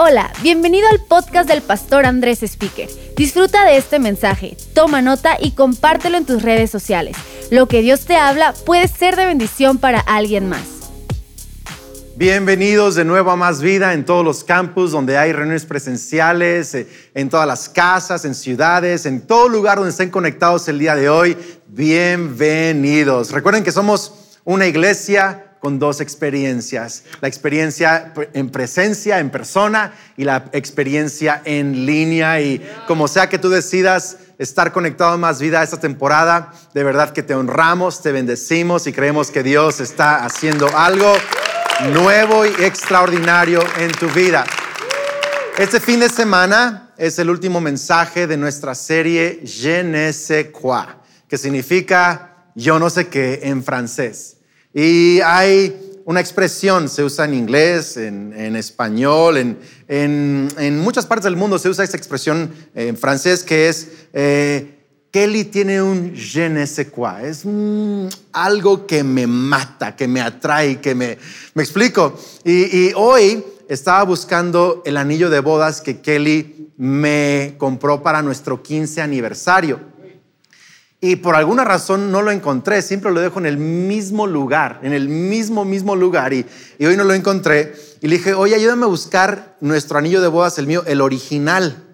Hola, bienvenido al podcast del pastor Andrés Speaker. Disfruta de este mensaje, toma nota y compártelo en tus redes sociales. Lo que Dios te habla puede ser de bendición para alguien más. Bienvenidos de nuevo a Más Vida en todos los campus donde hay reuniones presenciales, eh, en todas las casas, en ciudades, en todo lugar donde estén conectados el día de hoy. Bienvenidos. Recuerden que somos una iglesia con dos experiencias, la experiencia en presencia, en persona, y la experiencia en línea. Y como sea que tú decidas estar conectado más vida esta temporada, de verdad que te honramos, te bendecimos y creemos que Dios está haciendo algo nuevo y extraordinario en tu vida. Este fin de semana es el último mensaje de nuestra serie Je ne sais quoi, que significa yo no sé qué en francés. Y hay una expresión, se usa en inglés, en, español, en, muchas partes del mundo se usa esa expresión en francés que es eh, Kelly tiene un je ne sais quoi, es algo que me mata, que me atrae, que me, me explico. Y, y hoy estaba buscando el anillo de bodas que Kelly me compró para nuestro 15 aniversario y por alguna razón no lo encontré. Siempre lo dejo en el mismo lugar, en el mismo, mismo lugar. Y, hoy no lo encontré. Y le dije, oye, ayúdame a buscar nuestro anillo de bodas, el mío, el original.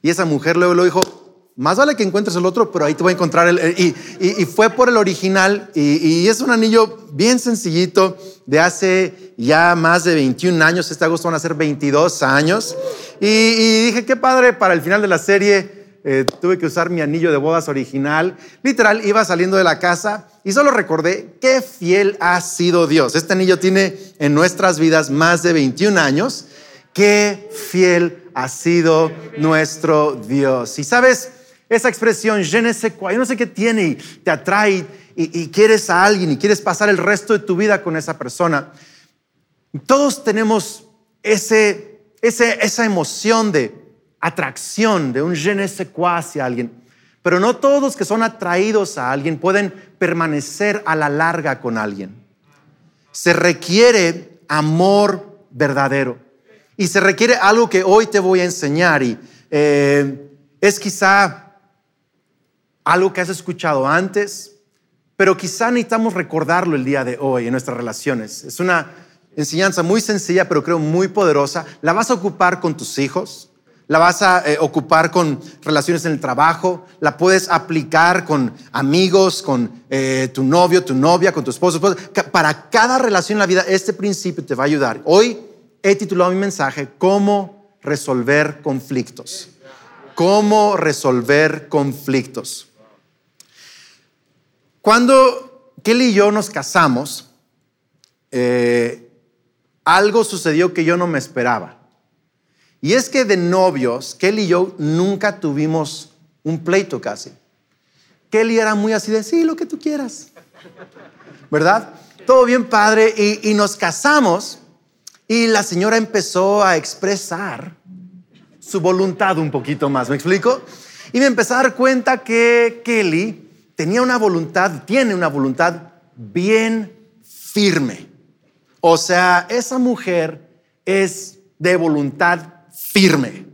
Y esa mujer luego lo dijo, más vale que encuentres el otro, pero ahí te voy a encontrar el... Y, y, fue por el original. Y, es un anillo bien sencillito de hace ya más de 21 años. Este agosto van a ser 22 años. y dije, qué padre para el final de la serie eh, tuve que usar mi anillo de bodas original. Literal, iba saliendo de la casa y solo recordé qué fiel ha sido Dios. Este anillo tiene en nuestras vidas más de 21 años. Qué fiel ha sido nuestro Dios. Y sabes, esa expresión, je ne sais quoi, yo no sé qué tiene y te atrae y, y quieres a alguien y quieres pasar el resto de tu vida con esa persona. Todos tenemos ese, ese, esa emoción de atracción, de un je ne sais quoi hacia alguien. Pero no todos que son atraídos a alguien pueden permanecer a la larga con alguien. Se requiere amor verdadero. Y se requiere algo que hoy te voy a enseñar y eh, es quizá algo que has escuchado antes, pero quizá necesitamos recordarlo el día de hoy en nuestras relaciones. Es una enseñanza muy sencilla, pero creo muy poderosa. La vas a ocupar con tus hijos, la vas a eh, ocupar con relaciones en el trabajo, la puedes aplicar con amigos, con eh, tu novio, tu novia, con tu esposo, Para cada relación en la vida, este principio te va a ayudar. Hoy he titulado mi mensaje, ¿Cómo resolver conflictos? ¿Cómo resolver conflictos? Cuando Kelly y yo nos casamos, eh, algo sucedió que yo no me esperaba. Y es que de novios, Kelly y yo nunca tuvimos un pleito casi. Kelly era muy así de, sí, lo que tú quieras. ¿Verdad? Todo bien padre. Y, nos casamos y la señora empezó a expresar su voluntad un poquito más. ¿Me explico? Y me empecé a dar cuenta que Kelly tenía una voluntad, tiene una voluntad bien firme. O sea, esa mujer es de voluntad firme.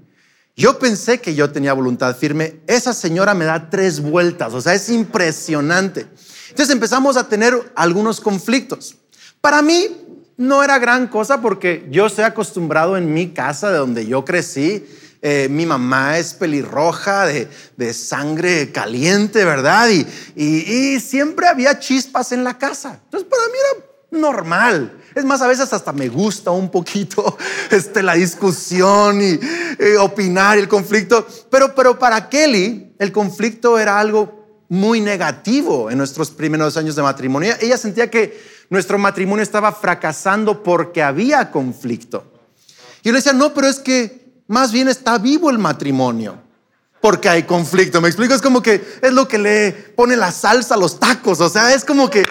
Yo pensé que yo tenía voluntad firme. Esa señora me da tres vueltas, o sea, es impresionante. Entonces empezamos a tener algunos conflictos. Para mí no era gran cosa porque yo estoy acostumbrado en mi casa de donde yo crecí. Eh, mi mamá es pelirroja, de, de sangre caliente, ¿verdad? Y, y, y siempre había chispas en la casa. Entonces para mí era normal. Es más, a veces hasta me gusta un poquito este, la discusión y, opinar y el conflicto. Pero, pero para Kelly, el conflicto era algo muy negativo en nuestros primeros años de matrimonio. Ella sentía que nuestro matrimonio estaba fracasando porque había conflicto. Y yo le decía, no, pero es que más bien está vivo el matrimonio porque hay conflicto. ¿Me explico? Es como que es lo que le pone la salsa a los tacos. O sea, es como que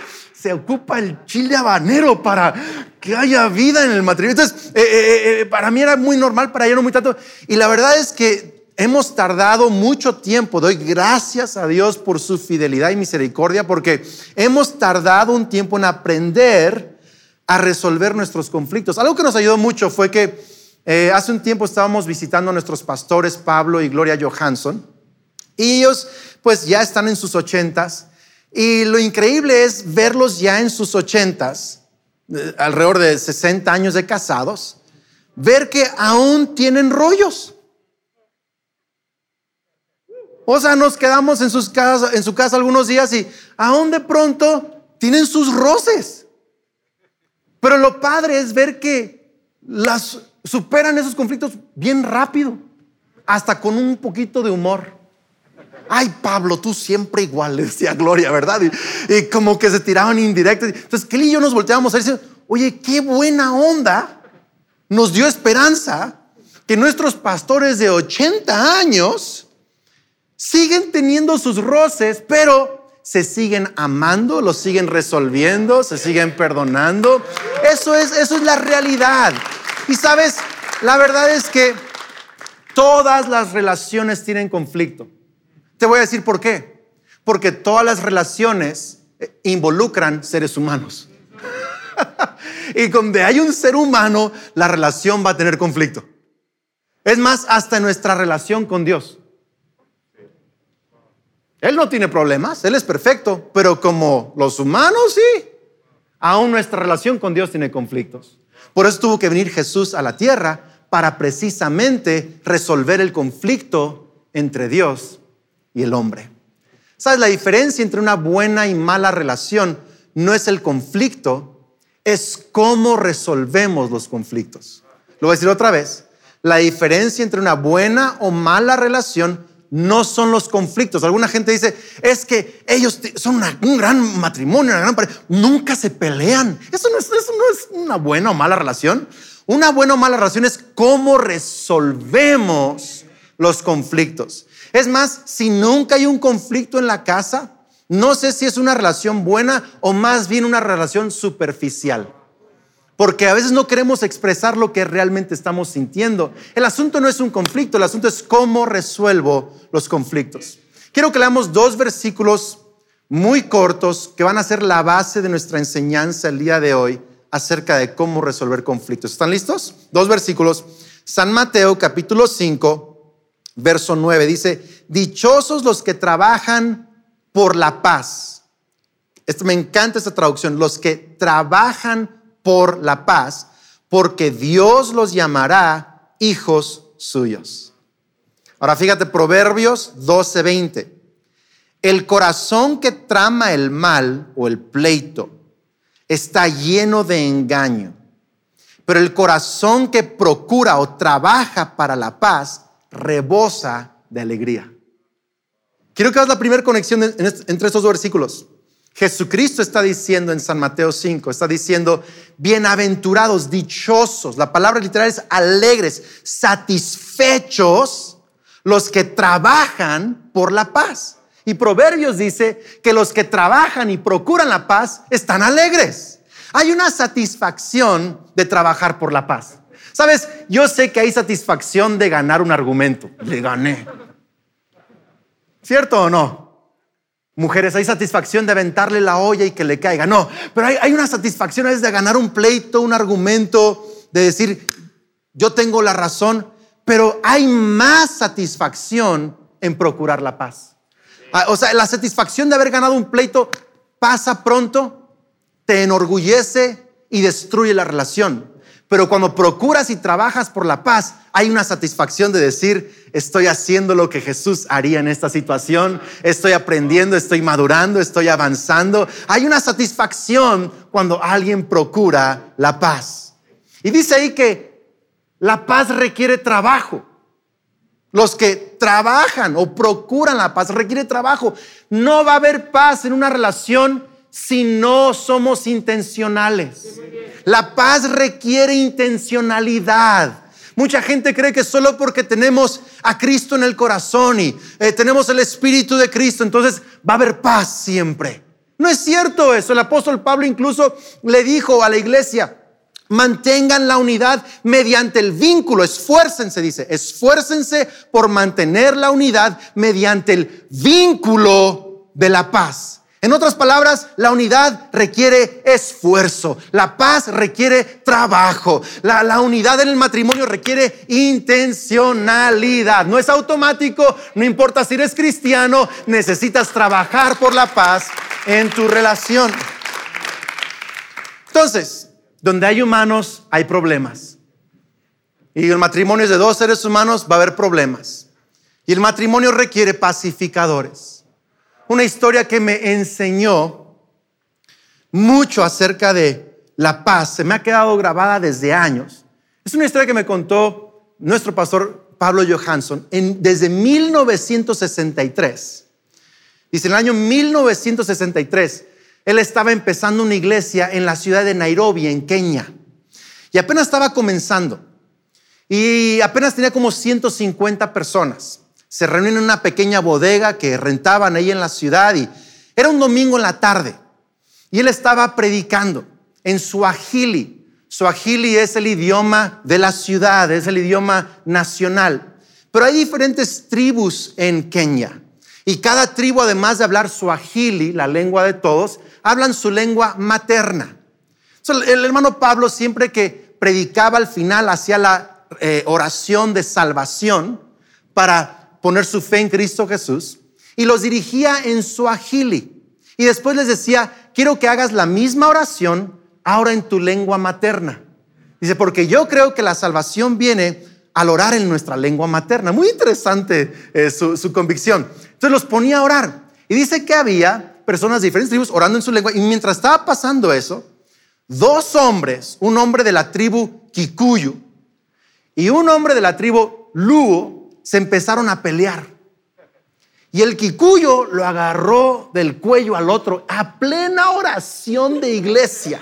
se ocupa el chile habanero para que haya vida en el matrimonio. Entonces, eh, eh, eh, para mí era muy normal, para ella no muy tanto. Y la verdad es que hemos tardado mucho tiempo. Doy gracias a Dios por su fidelidad y misericordia, porque hemos tardado un tiempo en aprender a resolver nuestros conflictos. Algo que nos ayudó mucho fue que hace un tiempo estábamos visitando a nuestros pastores Pablo y Gloria Johansson y ellos pues ya están en sus ochentas y lo increíble es verlos ya en sus ochentas, eh, alrededor de 60 años de casados, ver que aún tienen rollos. O sea, nos quedamos en, sus casas, en su casa algunos días y aún de pronto tienen sus roces. Pero lo padre es ver que las superan esos conflictos bien rápido, hasta con un poquito de humor. Ay, Pablo, tú siempre igual, le decía Gloria, ¿verdad? Y, como que se tiraban indirectos. Entonces, Kelly y yo nos volteábamos a decir, oye, qué buena onda. Nos dio esperanza que nuestros pastores de 80 años siguen teniendo sus roces, pero se siguen amando, los siguen resolviendo, se siguen perdonando. Eso es, eso es la realidad. Y sabes, la verdad es que todas las relaciones tienen conflicto. Te voy a decir por qué. Porque todas las relaciones eh, involucran seres humanos. y donde hay un ser humano, la relación va a tener conflicto. Es más, hasta nuestra relación con Dios. Él no tiene problemas, Él es perfecto, pero como los humanos sí, aún nuestra relación con Dios tiene conflictos. Por eso tuvo que venir Jesús a la tierra para precisamente resolver el conflicto entre Dios y el hombre. ¿Sabes? La diferencia entre una buena y mala relación no es el conflicto, es cómo resolvemos los conflictos. Lo voy a decir otra vez. La diferencia entre una buena o mala relación no son los conflictos. Alguna gente dice, es que ellos son un gran matrimonio, una gran pareja. Nunca se pelean. Eso no, es, eso no es una buena o mala relación. Una buena o mala relación es cómo resolvemos los conflictos. Es más, si nunca hay un conflicto en la casa, no sé si es una relación buena o más bien una relación superficial porque a veces no queremos expresar lo que realmente estamos sintiendo. El asunto no es un conflicto, el asunto es cómo resuelvo los conflictos. Quiero que leamos dos versículos muy cortos que van a ser la base de nuestra enseñanza el día de hoy acerca de cómo resolver conflictos. ¿Están listos? Dos versículos. San Mateo capítulo 5, verso 9 dice, dichosos los que trabajan por la paz. Me encanta esta traducción, los que trabajan por la paz, porque Dios los llamará hijos suyos. Ahora fíjate, Proverbios 12:20. El corazón que trama el mal o el pleito está lleno de engaño, pero el corazón que procura o trabaja para la paz rebosa de alegría. Quiero que hagas la primera conexión entre estos dos versículos. Jesucristo está diciendo en San Mateo 5, está diciendo, bienaventurados, dichosos, la palabra literal es alegres, satisfechos los que trabajan por la paz. Y Proverbios dice que los que trabajan y procuran la paz están alegres. Hay una satisfacción de trabajar por la paz. Sabes, yo sé que hay satisfacción de ganar un argumento. Le gané. ¿Cierto o no? Mujeres, hay satisfacción de aventarle la olla y que le caiga. No, pero hay, una satisfacción a veces de ganar un pleito, un argumento, de decir, yo tengo la razón, pero hay más satisfacción en procurar la paz. Ah, o sea, la satisfacción de haber ganado un pleito pasa pronto, te enorgullece y destruye la relación. Pero cuando procuras y trabajas por la paz, hay una satisfacción de decir, estoy haciendo lo que Jesús haría en esta situación, estoy aprendiendo, estoy madurando, estoy avanzando. Hay una satisfacción cuando alguien procura la paz. Y dice ahí que la paz requiere trabajo. Los que trabajan o procuran la paz requiere trabajo. No va a haber paz en una relación si no somos intencionales. La paz requiere intencionalidad. Mucha gente cree que solo porque tenemos a Cristo en el corazón y eh, tenemos el Espíritu de Cristo, entonces va a haber paz siempre. No es cierto eso. El apóstol Pablo incluso le dijo a la iglesia, mantengan la unidad mediante el vínculo, esfuércense, dice, esfuércense por mantener la unidad mediante el vínculo de la paz. En otras palabras, la unidad requiere esfuerzo, la paz requiere trabajo, la, la, unidad en el matrimonio requiere intencionalidad. No es automático, no importa si eres cristiano, necesitas trabajar por la paz en tu relación. Entonces, donde hay humanos, hay problemas. Y el matrimonio es de dos seres humanos, va a haber problemas. Y el matrimonio requiere pacificadores una historia que me enseñó mucho acerca de la paz. Se me ha quedado grabada desde años. Es una historia que me contó nuestro pastor Pablo Johansson en, desde 1963. Dice, en el año 1963, él estaba empezando una iglesia en la ciudad de Nairobi, en Kenia. Y apenas estaba comenzando. Y apenas tenía como 150 personas se reunían en una pequeña bodega que rentaban ahí en la ciudad y era un domingo en la tarde y él estaba predicando en Suajili. Suajili es el idioma de la ciudad, es el idioma nacional. Pero hay diferentes tribus en Kenia y cada tribu, además de hablar Suajili, la lengua de todos, hablan su lengua materna. el hermano Pablo siempre que predicaba al final hacía la eh, oración de salvación para poner su fe en Cristo Jesús y los dirigía en su agili. Y después les decía, quiero que hagas la misma oración ahora en tu lengua materna. Dice, porque yo creo que la salvación viene al orar en nuestra lengua materna. Muy interesante eh, su, su convicción. Entonces los ponía a orar. Y dice que había personas de diferentes tribus orando en su lengua. Y mientras estaba pasando eso, dos hombres, un hombre de la tribu Kikuyu y un hombre de la tribu Luo, se empezaron a pelear. Y el Kikuyo lo agarró del cuello al otro a plena oración de iglesia.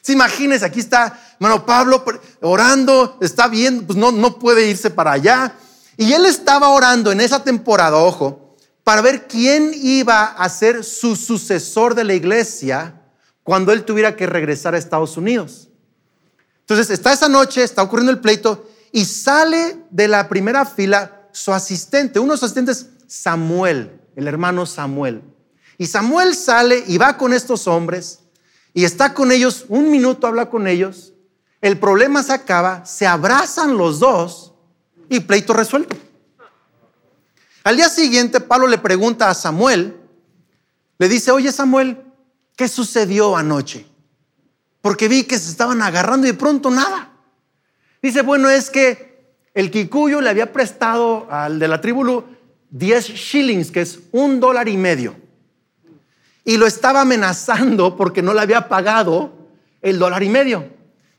¿Se imagínense, aquí está hermano Pablo orando, está viendo, pues no, no puede irse para allá. Y él estaba orando en esa temporada, ojo, para ver quién iba a ser su sucesor de la iglesia cuando él tuviera que regresar a Estados Unidos. Entonces está esa noche, está ocurriendo el pleito y sale de la primera fila su asistente, uno de sus asistentes, Samuel, el hermano Samuel. Y Samuel sale y va con estos hombres y está con ellos, un minuto habla con ellos, el problema se acaba, se abrazan los dos y pleito resuelto. Al día siguiente, Pablo le pregunta a Samuel, le dice, oye Samuel, ¿qué sucedió anoche? Porque vi que se estaban agarrando y de pronto nada. Dice, bueno, es que el Kikuyu le había prestado al de la tribu 10 shillings, que es un dólar y medio. Y lo estaba amenazando porque no le había pagado el dólar y medio.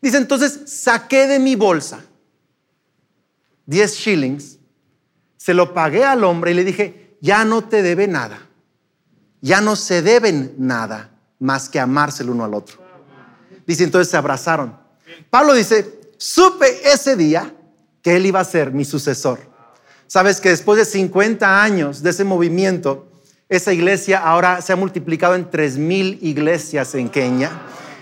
Dice, entonces saqué de mi bolsa 10 shillings, se lo pagué al hombre y le dije, ya no te debe nada. Ya no se deben nada más que amarse el uno al otro. Dice, entonces se abrazaron. Pablo dice, supe ese día que él iba a ser mi sucesor. Sabes que después de 50 años de ese movimiento, esa iglesia ahora se ha multiplicado en 3.000 iglesias en Kenia.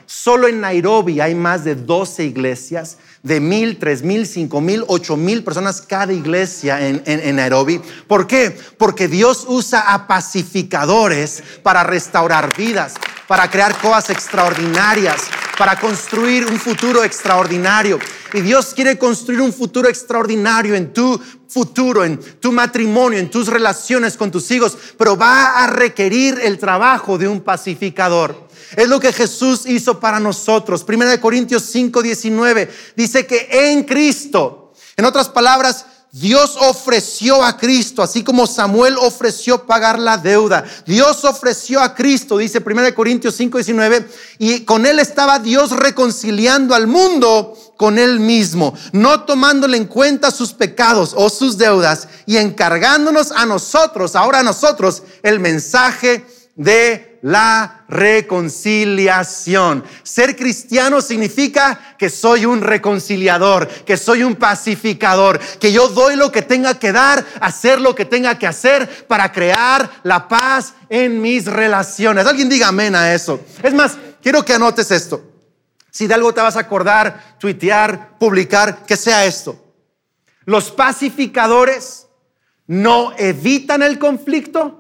Solo en Nairobi hay más de 12 iglesias de mil, tres mil, cinco mil, ocho mil personas cada iglesia en, en, Nairobi. ¿Por qué? Porque Dios usa a pacificadores para restaurar vidas, para crear cosas extraordinarias, para construir un futuro extraordinario. Y Dios quiere construir un futuro extraordinario en tu futuro, en tu matrimonio, en tus relaciones con tus hijos, pero va a requerir el trabajo de un pacificador. Es lo que Jesús hizo para nosotros. Primera de Corintios 5, 19 dice que en Cristo, en otras palabras, Dios ofreció a Cristo, así como Samuel ofreció pagar la deuda. Dios ofreció a Cristo, dice 1 Corintios 5, 19, y con él estaba Dios reconciliando al mundo con él mismo, no tomándole en cuenta sus pecados o sus deudas y encargándonos a nosotros, ahora a nosotros, el mensaje de la reconciliación. Ser cristiano significa que soy un reconciliador, que soy un pacificador, que yo doy lo que tenga que dar, hacer lo que tenga que hacer para crear la paz en mis relaciones. Alguien diga amén a eso. Es más, quiero que anotes esto. Si de algo te vas a acordar, tuitear, publicar, que sea esto. Los pacificadores no evitan el conflicto,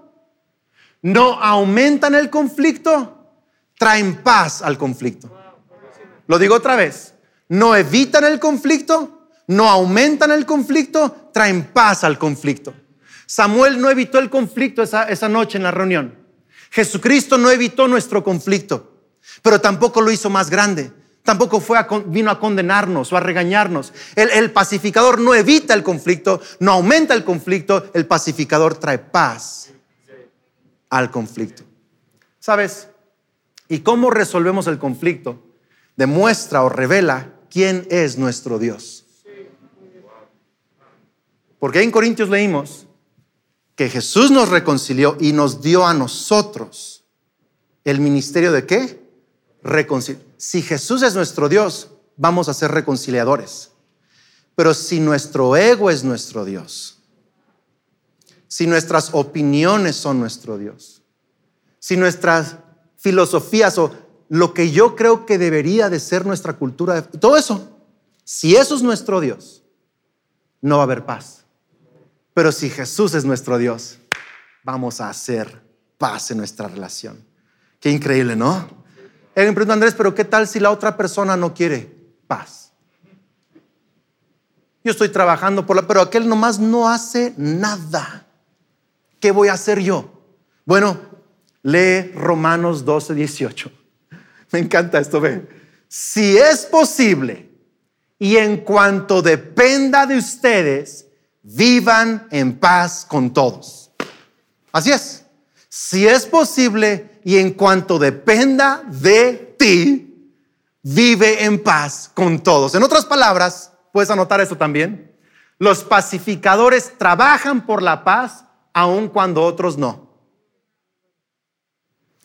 no aumentan el conflicto, traen paz al conflicto. Lo digo otra vez, no evitan el conflicto, no aumentan el conflicto, traen paz al conflicto. Samuel no evitó el conflicto esa, esa noche en la reunión. Jesucristo no evitó nuestro conflicto, pero tampoco lo hizo más grande. Tampoco fue vino a condenarnos o a regañarnos. El, el pacificador no evita el conflicto, no aumenta el conflicto, el pacificador trae paz al conflicto. ¿Sabes? ¿Y cómo resolvemos el conflicto? Demuestra o revela quién es nuestro Dios. Porque en Corintios leímos que Jesús nos reconcilió y nos dio a nosotros el ministerio de qué? Reconciliación. Si Jesús es nuestro Dios, vamos a ser reconciliadores. Pero si nuestro ego es nuestro Dios, si nuestras opiniones son nuestro Dios, si nuestras filosofías o lo que yo creo que debería de ser nuestra cultura, todo eso, si eso es nuestro Dios, no va a haber paz. Pero si Jesús es nuestro Dios, vamos a hacer paz en nuestra relación. Qué increíble, ¿no? Me pregunta, Andrés, pero ¿qué tal si la otra persona no quiere paz? Yo estoy trabajando por la, pero aquel nomás no hace nada. ¿Qué voy a hacer yo? Bueno, lee Romanos 12, 18. Me encanta esto, ve. Si es posible y en cuanto dependa de ustedes, vivan en paz con todos. Así es. Si es posible y en cuanto dependa de ti, vive en paz con todos. En otras palabras, puedes anotar esto también. Los pacificadores trabajan por la paz aun cuando otros no.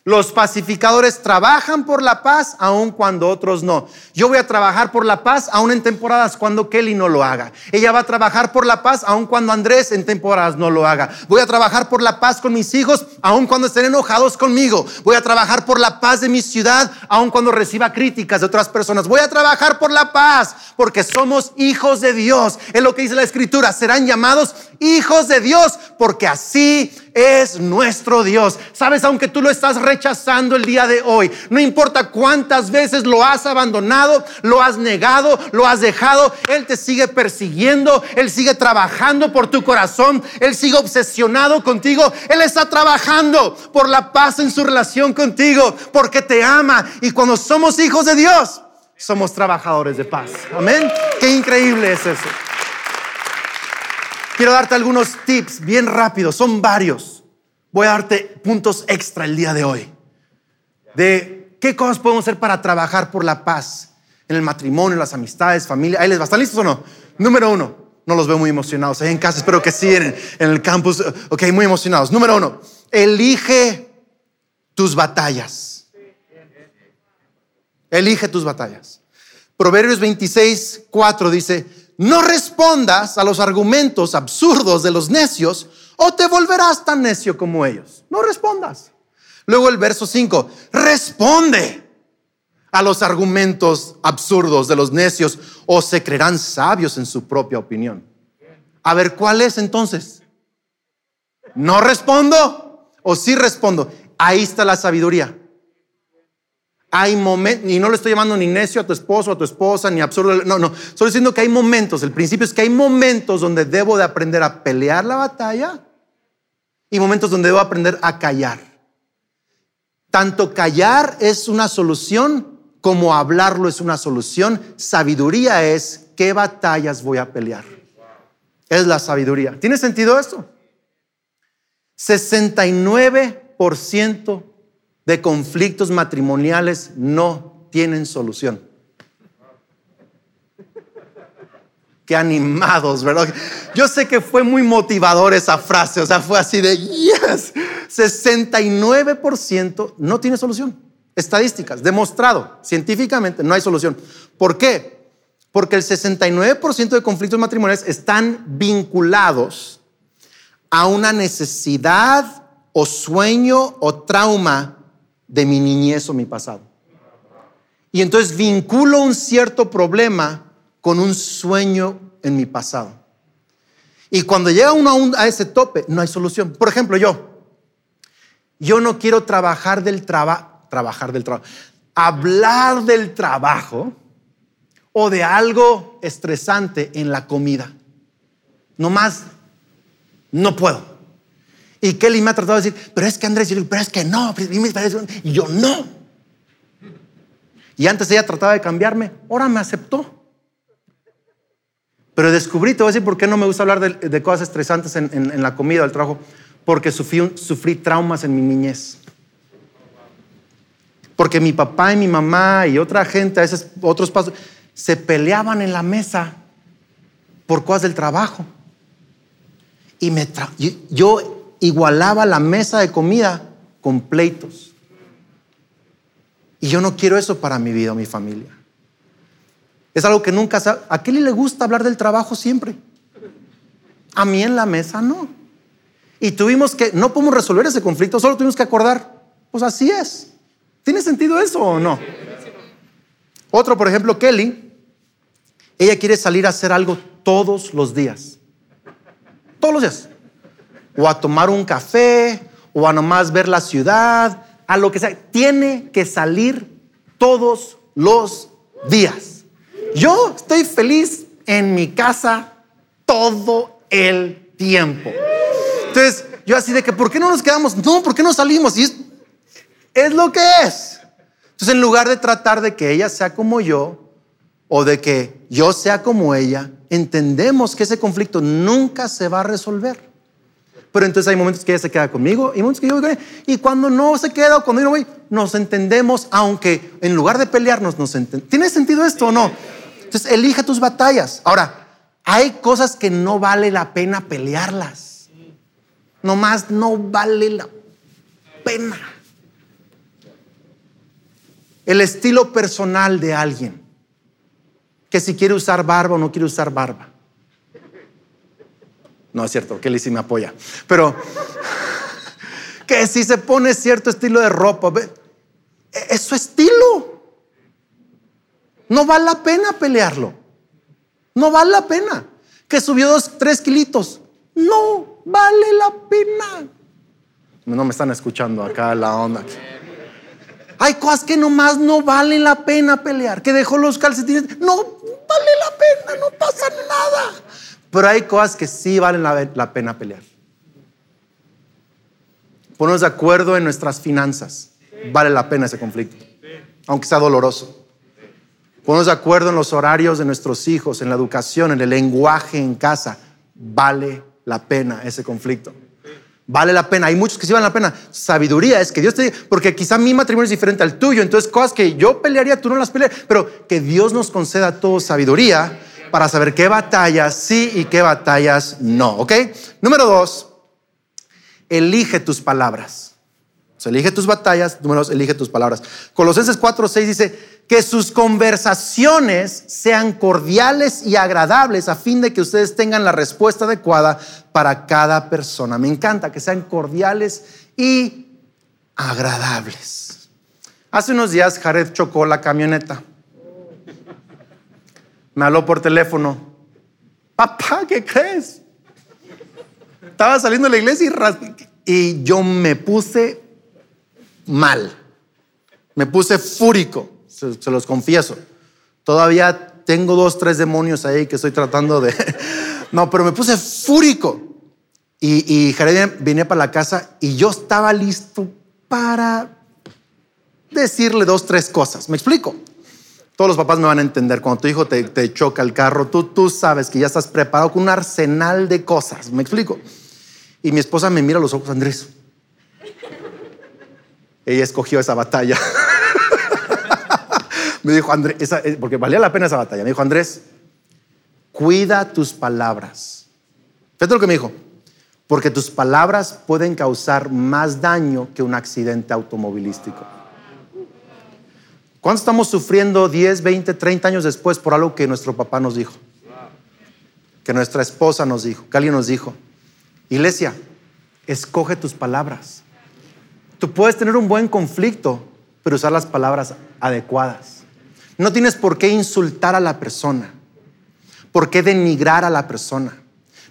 Los pacificadores trabajan por la paz aun cuando otros no. Yo voy a trabajar por la paz aun en temporadas cuando Kelly no lo haga. Ella va a trabajar por la paz aun cuando Andrés en temporadas no lo haga. Voy a trabajar por la paz con mis hijos aun cuando estén enojados conmigo. Voy a trabajar por la paz de mi ciudad aun cuando reciba críticas de otras personas. Voy a trabajar por la paz porque somos hijos de Dios. Es lo que dice la escritura. Serán llamados hijos de Dios porque así es nuestro Dios. Sabes, aunque tú lo estás rechazando el día de hoy, no importa cuántas veces lo has abandonado, lo has negado, lo has dejado, Él te sigue persiguiendo, Él sigue trabajando por tu corazón, Él sigue obsesionado contigo, Él está trabajando por la paz en su relación contigo, porque te ama. Y cuando somos hijos de Dios, somos trabajadores de paz. Amén. Qué increíble es eso. Quiero darte algunos tips bien rápidos, son varios. Voy a darte puntos extra el día de hoy. De qué cosas podemos hacer para trabajar por la paz en el matrimonio, las amistades, familia. Ahí les va. ¿Están listos o no? Número uno, no los veo muy emocionados. Ahí en casa espero que sí, en, en el campus. Ok, muy emocionados. Número uno, elige tus batallas. Elige tus batallas. Proverbios 26, 4 dice, no respondas a los argumentos absurdos de los necios o te volverás tan necio como ellos. No respondas. Luego el verso 5, responde a los argumentos absurdos de los necios o se creerán sabios en su propia opinión. A ver, ¿cuál es entonces? ¿No respondo o sí respondo? Ahí está la sabiduría. Hay momentos, y no le estoy llamando ni necio a tu esposo, a tu esposa, ni absurdo, no, no, estoy diciendo que hay momentos, el principio es que hay momentos donde debo de aprender a pelear la batalla y momentos donde debo aprender a callar. Tanto callar es una solución como hablarlo es una solución. Sabiduría es qué batallas voy a pelear. Es la sabiduría. ¿Tiene sentido esto? 69% de conflictos matrimoniales no tienen solución. Qué animados, ¿verdad? Yo sé que fue muy motivador esa frase, o sea, fue así de, yes, 69% no tiene solución. Estadísticas, demostrado científicamente, no hay solución. ¿Por qué? Porque el 69% de conflictos matrimoniales están vinculados a una necesidad o sueño o trauma de mi niñez o mi pasado. Y entonces vinculo un cierto problema con un sueño en mi pasado. Y cuando llega uno a, ese tope, no hay solución. Por ejemplo, yo, Yo no quiero trabajar del trabajo, trabajar del trabajo, hablar del trabajo o de algo estresante en la comida. No más, no puedo. Y Kelly me ha tratado de decir, pero es que Andrés, pero es que no, y yo no. Y antes ella trataba de cambiarme, ahora me aceptó. Pero descubrí, te voy a decir por qué no me gusta hablar de, cosas estresantes en, la comida o el trabajo, porque sufrí, sufrí traumas en mi niñez. Porque mi papá y mi mamá y otra gente, a veces otros pasos, se peleaban en la mesa por cosas del trabajo. Y me yo igualaba la mesa de comida con pleitos. Y yo no quiero eso para mi vida o mi familia. Es algo que nunca. ¿A Kelly le gusta hablar del trabajo siempre? A mí en la mesa no. Y tuvimos que, no podemos resolver ese conflicto, solo tuvimos que acordar, pues así es. ¿Tiene sentido eso o no? Otro, por ejemplo, Kelly, ella quiere salir a hacer algo todos los días. Todos los días. O a tomar un café, o a nomás ver la ciudad, a lo que sea. Tiene que salir todos los días. Yo estoy feliz en mi casa todo el tiempo. Entonces, yo así de que, ¿por qué no nos quedamos? No, ¿por qué no salimos? Y es, lo que es. Entonces, en lugar de tratar de que ella sea como yo o de que yo sea como ella, entendemos que ese conflicto nunca se va a resolver. Pero entonces hay momentos que ella se queda conmigo y momentos que yo voy con ella. Y cuando no se queda o cuando yo no voy, nos entendemos, aunque en lugar de pelearnos, nos entendemos. ¿Tiene sentido esto o no? Entonces, elige tus batallas. Ahora, hay cosas que no vale la pena pelearlas. Nomás no vale la pena. El estilo personal de alguien. Que si quiere usar barba o no quiere usar barba. No es cierto, Kelly sí me apoya. Pero que si se pone cierto estilo de ropa, es su estilo. No vale la pena pelearlo. No vale la pena. Que subió dos, tres kilitos. No vale la pena. No me están escuchando acá la onda. Hay cosas que nomás no valen la pena pelear. Que dejó los calcetines. No vale la pena, no pasa nada. Pero hay cosas que sí valen la, pena pelear. Ponernos de acuerdo en nuestras finanzas. Vale la pena ese conflicto. Aunque sea doloroso. Ponemos de acuerdo en los horarios de nuestros hijos, en la educación, en el lenguaje en casa. Vale la pena ese conflicto. Vale la pena. Hay muchos que sí valen la pena. Sabiduría es que Dios te diga, porque quizá mi matrimonio es diferente al tuyo, entonces cosas que yo pelearía, tú no las peleas, pero que Dios nos conceda a todos sabiduría para saber qué batallas sí y qué batallas no, ¿ok? Número dos, elige tus palabras. elige tus batallas, número dos, elige tus palabras. Colosenses 4, 6 dice, que sus conversaciones sean cordiales y agradables a fin de que ustedes tengan la respuesta adecuada para cada persona. Me encanta que sean cordiales y agradables. Hace unos días Jared chocó la camioneta. Me habló por teléfono. Papá, ¿qué crees? Estaba saliendo de la iglesia y, yo me puse mal. Me puse fúrico se, los confieso. Todavía tengo dos, tres demonios ahí que estoy tratando de... no, pero me puse fúrico. Y, y Jared vine para la casa y yo estaba listo para decirle dos, tres cosas. ¿Me explico? Todos los papás me van a entender. Cuando tu hijo te, choca el carro, tú, tú sabes que ya estás preparado con un arsenal de cosas. ¿Me explico? Y mi esposa me mira a los ojos, Andrés. Ella escogió esa batalla. me dijo Andrés, eh, porque valía la pena esa batalla, me dijo Andrés, cuida tus palabras. Fíjate lo que me dijo, porque tus palabras pueden causar más daño que un accidente automovilístico. ¿Cuánto estamos sufriendo 10, 20, 30 años después por algo que nuestro papá nos dijo? Que nuestra esposa nos dijo, que alguien nos dijo. Iglesia, escoge tus palabras. Tú puedes tener un buen conflicto, pero usar las palabras adecuadas. No tienes por qué insultar a la persona, por qué denigrar a la persona.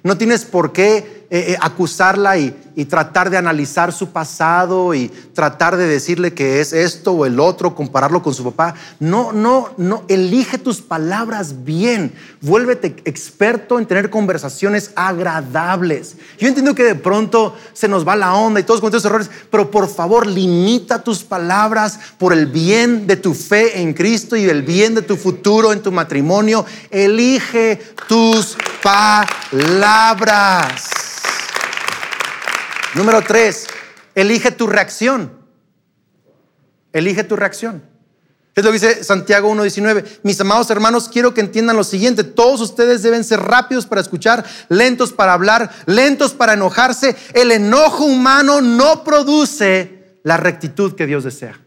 No tienes por qué eh, acusarla y, y tratar de analizar su pasado y tratar de decirle que es esto o el otro, compararlo con su papá. No, no, no, elige tus palabras bien. Vuélvete experto en tener conversaciones agradables. Yo entiendo que de pronto se nos va la onda y todos cometemos errores, pero por favor limita tus palabras por el bien de tu fe en Cristo y el bien de tu futuro en tu matrimonio. Elige tus palabras. Número tres, elige tu reacción. Elige tu reacción. Es lo que dice Santiago 1.19. Mis amados hermanos, quiero que entiendan lo siguiente. Todos ustedes deben ser rápidos para escuchar, lentos para hablar, lentos para enojarse. El enojo humano no produce la rectitud que Dios desea.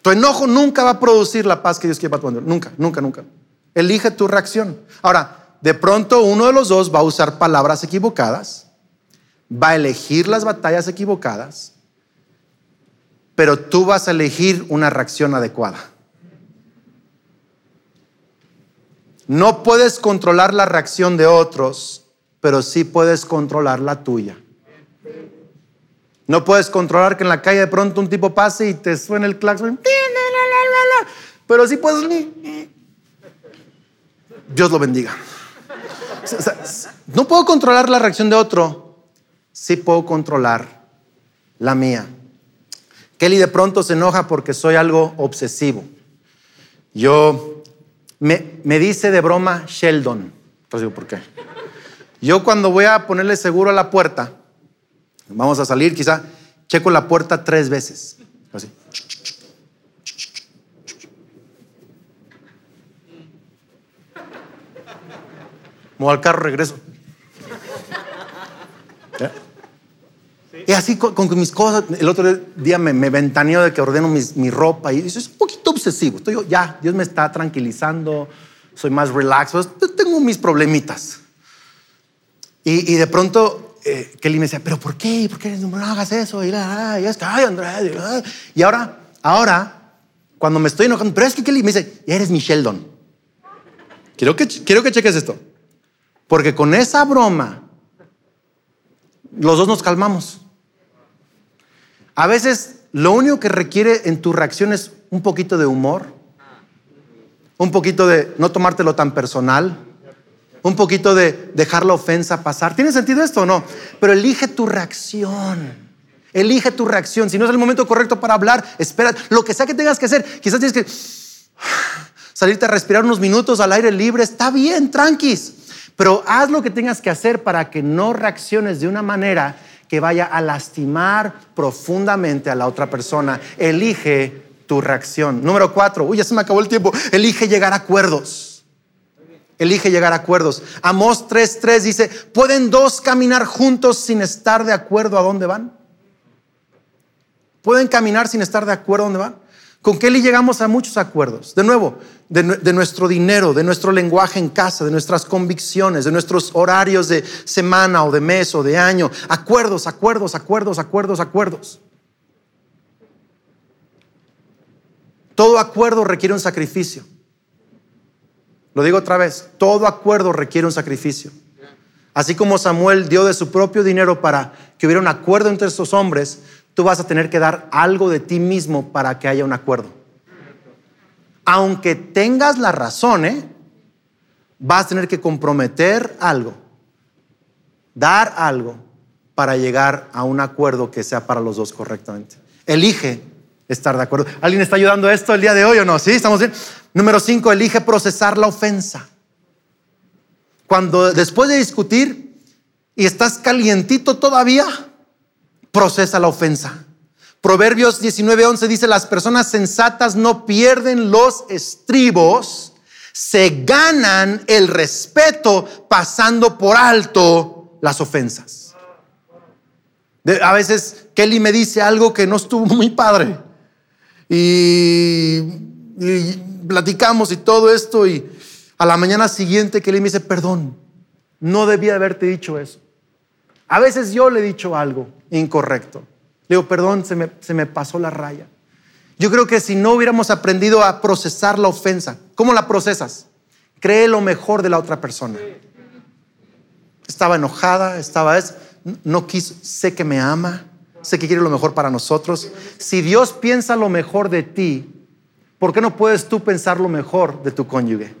Tu enojo nunca va a producir la paz que Dios quiere para tu Nunca, nunca, nunca. Elige tu reacción. Ahora, de pronto uno de los dos va a usar palabras equivocadas, va a elegir las batallas equivocadas, pero tú vas a elegir una reacción adecuada. No puedes controlar la reacción de otros, pero sí puedes controlar la tuya. No puedes controlar que en la calle de pronto un tipo pase y te suene el claxon. Pero sí puedes. Dios lo bendiga. No puedo controlar la reacción de otro, sí puedo controlar la mía. Kelly de pronto se enoja porque soy algo obsesivo. Yo, me, me dice de broma Sheldon. Entonces digo, ¿por qué? Yo cuando voy a ponerle seguro a la puerta, vamos a salir, quizá checo la puerta tres veces. Así. Me al carro, regreso. Y así con, mis cosas. El otro día me, me ventaneó de que ordeno mi ropa y eso es un poquito obsesivo. Estoy yo, ya, Dios me está tranquilizando, soy más relax, tengo mis problemitas. Y, de pronto eh, Kelly me decía, ¿pero por qué? ¿Por qué no hagas eso? Y, es que, ay, Andrés. Y ahora, ahora, cuando me estoy enojando, pero es que Kelly me dice, eres mi Sheldon. Quiero que, quiero que cheques esto. Porque con esa broma, los dos nos calmamos. A veces lo único que requiere en tu reacción es un poquito de humor, un poquito de no tomártelo tan personal, un poquito de dejar la ofensa pasar. ¿Tiene sentido esto o no? Pero elige tu reacción. Elige tu reacción. Si no es el momento correcto para hablar, espera. Lo que sea que tengas que hacer, quizás tienes que salirte a respirar unos minutos al aire libre. Está bien, tranquis. Pero haz lo que tengas que hacer para que no reacciones de una manera que vaya a lastimar profundamente a la otra persona. Elige tu reacción. Número cuatro, uy, ya se me acabó el tiempo. Elige llegar a acuerdos. Elige llegar a acuerdos. Amós 3:3 dice, ¿pueden dos caminar juntos sin estar de acuerdo a dónde van? ¿Pueden caminar sin estar de acuerdo a dónde van? Con Kelly llegamos a muchos acuerdos. De nuevo, de, nuestro dinero, de nuestro lenguaje en casa, de nuestras convicciones, de nuestros horarios de semana o de mes o de año. Acuerdos, acuerdos, acuerdos, acuerdos, acuerdos. Todo acuerdo requiere un sacrificio. Lo digo otra vez, todo acuerdo requiere un sacrificio. Así como Samuel dio de su propio dinero para que hubiera un acuerdo entre estos hombres, tú vas a tener que dar algo de ti mismo para que haya un acuerdo. Aunque tengas la razón, ¿eh? vas a tener que comprometer algo, dar algo para llegar a un acuerdo que sea para los dos correctamente. Elige estar de acuerdo. ¿Alguien está ayudando a esto el día de hoy o no? Sí, estamos bien. Número cinco, elige procesar la ofensa. Cuando después de discutir y estás calientito todavía, procesa la ofensa. Proverbios 19:11 dice, las personas sensatas no pierden los estribos, se ganan el respeto pasando por alto las ofensas. a veces Kelly me dice algo que no estuvo muy padre y, y platicamos y todo esto y a la mañana siguiente Kelly me dice, perdón, no debía haberte dicho eso. A veces yo le he dicho algo incorrecto. Le digo, perdón, se me, pasó la raya. Yo creo que si no hubiéramos aprendido a procesar la ofensa, ¿cómo la procesas? Cree lo mejor de la otra persona. estaba enojada, estaba es, no quiso, sé que me ama, sé que quiere lo mejor para nosotros. Si Dios piensa lo mejor de ti, ¿por qué no puedes tú pensar lo mejor de tu cónyuge?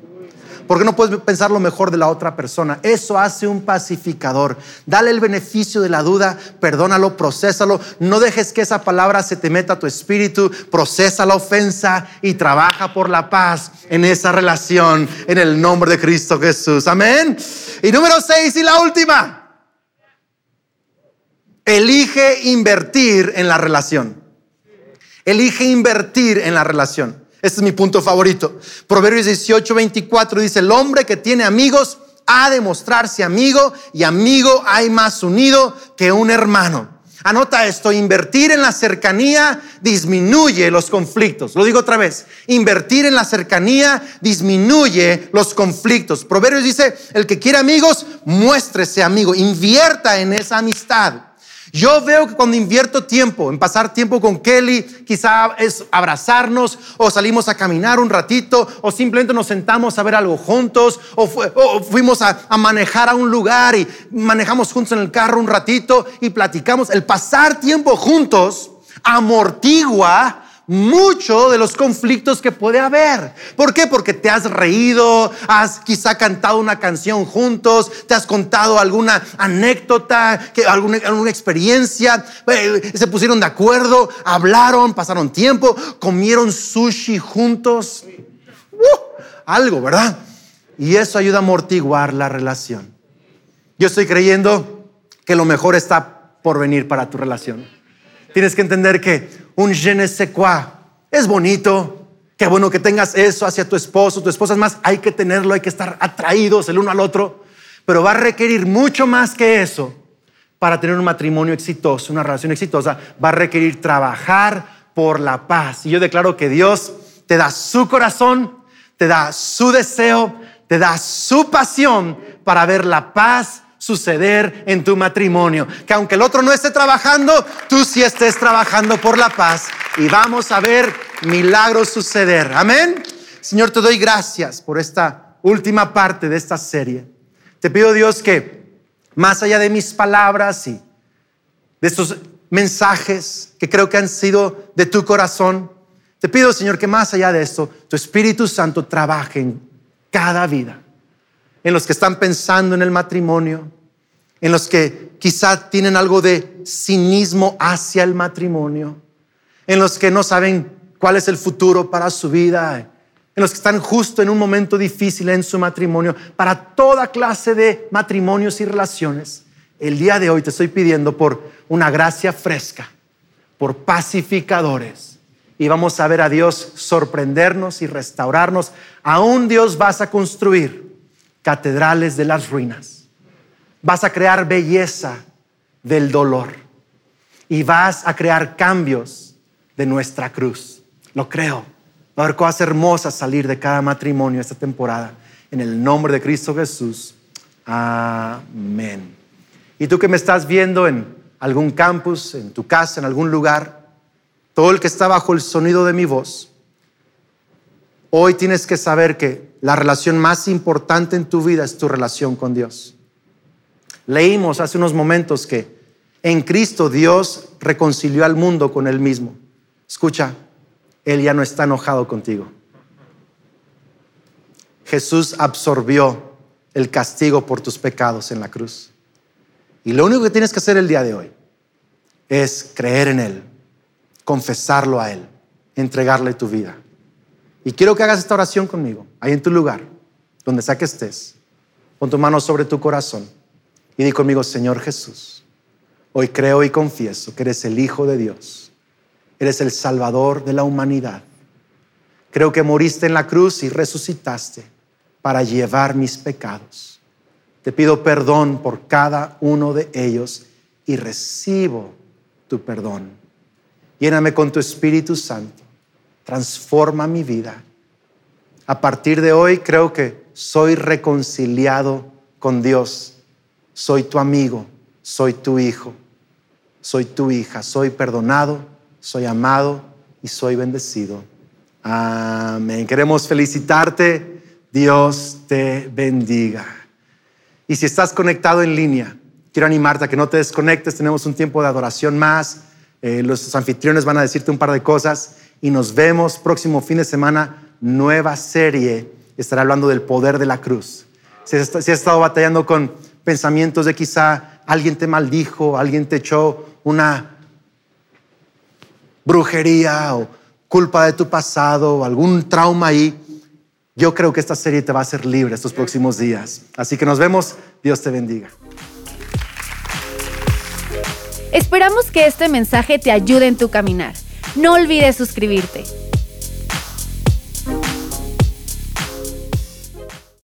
¿Por qué no puedes pensar lo mejor de la otra persona? Eso hace un pacificador. Dale el beneficio de la duda, perdónalo, procésalo. No dejes que esa palabra se te meta a tu espíritu. Procesa la ofensa y trabaja por la paz en esa relación en el nombre de Cristo Jesús. Amén. Y número seis y la última. Elige invertir en la relación. Elige invertir en la relación. Este es mi punto favorito. Proverbios 18, 24 dice, el hombre que tiene amigos ha de mostrarse amigo y amigo hay más unido que un hermano. Anota esto, invertir en la cercanía disminuye los conflictos. Lo digo otra vez, invertir en la cercanía disminuye los conflictos. Proverbios dice, el que quiere amigos, muéstrese amigo, invierta en esa amistad. Yo veo que cuando invierto tiempo en pasar tiempo con Kelly, quizá es abrazarnos o salimos a caminar un ratito o simplemente nos sentamos a ver algo juntos o, fuimos a, a, manejar a un lugar y manejamos juntos en el carro un ratito y platicamos. El pasar tiempo juntos amortigua mucho de los conflictos que puede haber. ¿Por qué? Porque te has reído, has quizá cantado una canción juntos, te has contado alguna anécdota, que, alguna, experiencia, eh, se pusieron de acuerdo, hablaron, pasaron tiempo, comieron sushi juntos. Uh, algo, ¿verdad? Y eso ayuda a amortiguar la relación. Yo estoy creyendo que lo mejor está por venir para tu relación. Tienes que entender que un je ne sais quoi. Es bonito. Qué bueno que tengas eso hacia tu esposo, tu esposa. Es más, hay que tenerlo, hay que estar atraídos el uno al otro. Pero va a requerir mucho más que eso para tener un matrimonio exitoso, una relación exitosa. Va a requerir trabajar por la paz. Y yo declaro que Dios te da su corazón, te da su deseo, te da su pasión para ver la paz suceder en tu matrimonio. Que aunque el otro no esté trabajando, tú sí estés trabajando por la paz y vamos a ver milagros suceder. Amén. Señor, te doy gracias por esta última parte de esta serie. Te pido, Dios, que más allá de mis palabras y de estos mensajes que creo que han sido de tu corazón, te pido, Señor, que más allá de esto, tu Espíritu Santo trabaje en cada vida, en los que están pensando en el matrimonio, en los que quizá tienen algo de cinismo hacia el matrimonio, en los que no saben cuál es el futuro para su vida, en los que están justo en un momento difícil en su matrimonio, para toda clase de matrimonios y relaciones. El día de hoy te estoy pidiendo por una gracia fresca, por pacificadores. Y vamos a ver a Dios sorprendernos y restaurarnos. Aún Dios vas a construir catedrales de las ruinas vas a crear belleza del dolor y vas a crear cambios de nuestra cruz. Lo creo. Va a haber cosas hermosas salir de cada matrimonio esta temporada. En el nombre de Cristo Jesús. Amén. Y tú que me estás viendo en algún campus, en tu casa, en algún lugar, todo el que está bajo el sonido de mi voz, hoy tienes que saber que la relación más importante en tu vida es tu relación con Dios. Leímos hace unos momentos que en Cristo Dios reconcilió al mundo con él mismo. Escucha, Él ya no está enojado contigo. Jesús absorbió el castigo por tus pecados en la cruz. Y lo único que tienes que hacer el día de hoy es creer en Él, confesarlo a Él, entregarle tu vida. Y quiero que hagas esta oración conmigo, ahí en tu lugar, donde sea que estés. Pon tu mano sobre tu corazón. Y di conmigo, Señor Jesús, hoy creo y confieso que eres el Hijo de Dios, eres el Salvador de la humanidad. Creo que moriste en la cruz y resucitaste para llevar mis pecados. Te pido perdón por cada uno de ellos y recibo tu perdón. Lléname con tu Espíritu Santo. Transforma mi vida. A partir de hoy creo que soy reconciliado con Dios soy tu amigo, soy tu hijo, soy tu hija, soy perdonado, soy amado y soy bendecido. Amén. Queremos felicitarte. Dios te bendiga. Y si estás conectado en línea, quiero animarte a que no te desconectes. Tenemos un tiempo de adoración más. Eh, los anfitriones van a decirte un par de cosas y nos vemos próximo fin de semana. Nueva serie. Estará hablando del poder de la cruz. Si has, si has estado batallando con pensamientos de quizá alguien te maldijo, alguien te echó una brujería o culpa de tu pasado o algún trauma ahí, yo creo que esta serie te va a hacer libre estos próximos días. Así que nos vemos. Dios te bendiga. Esperamos que este mensaje te ayude en tu caminar. No olvides suscribirte.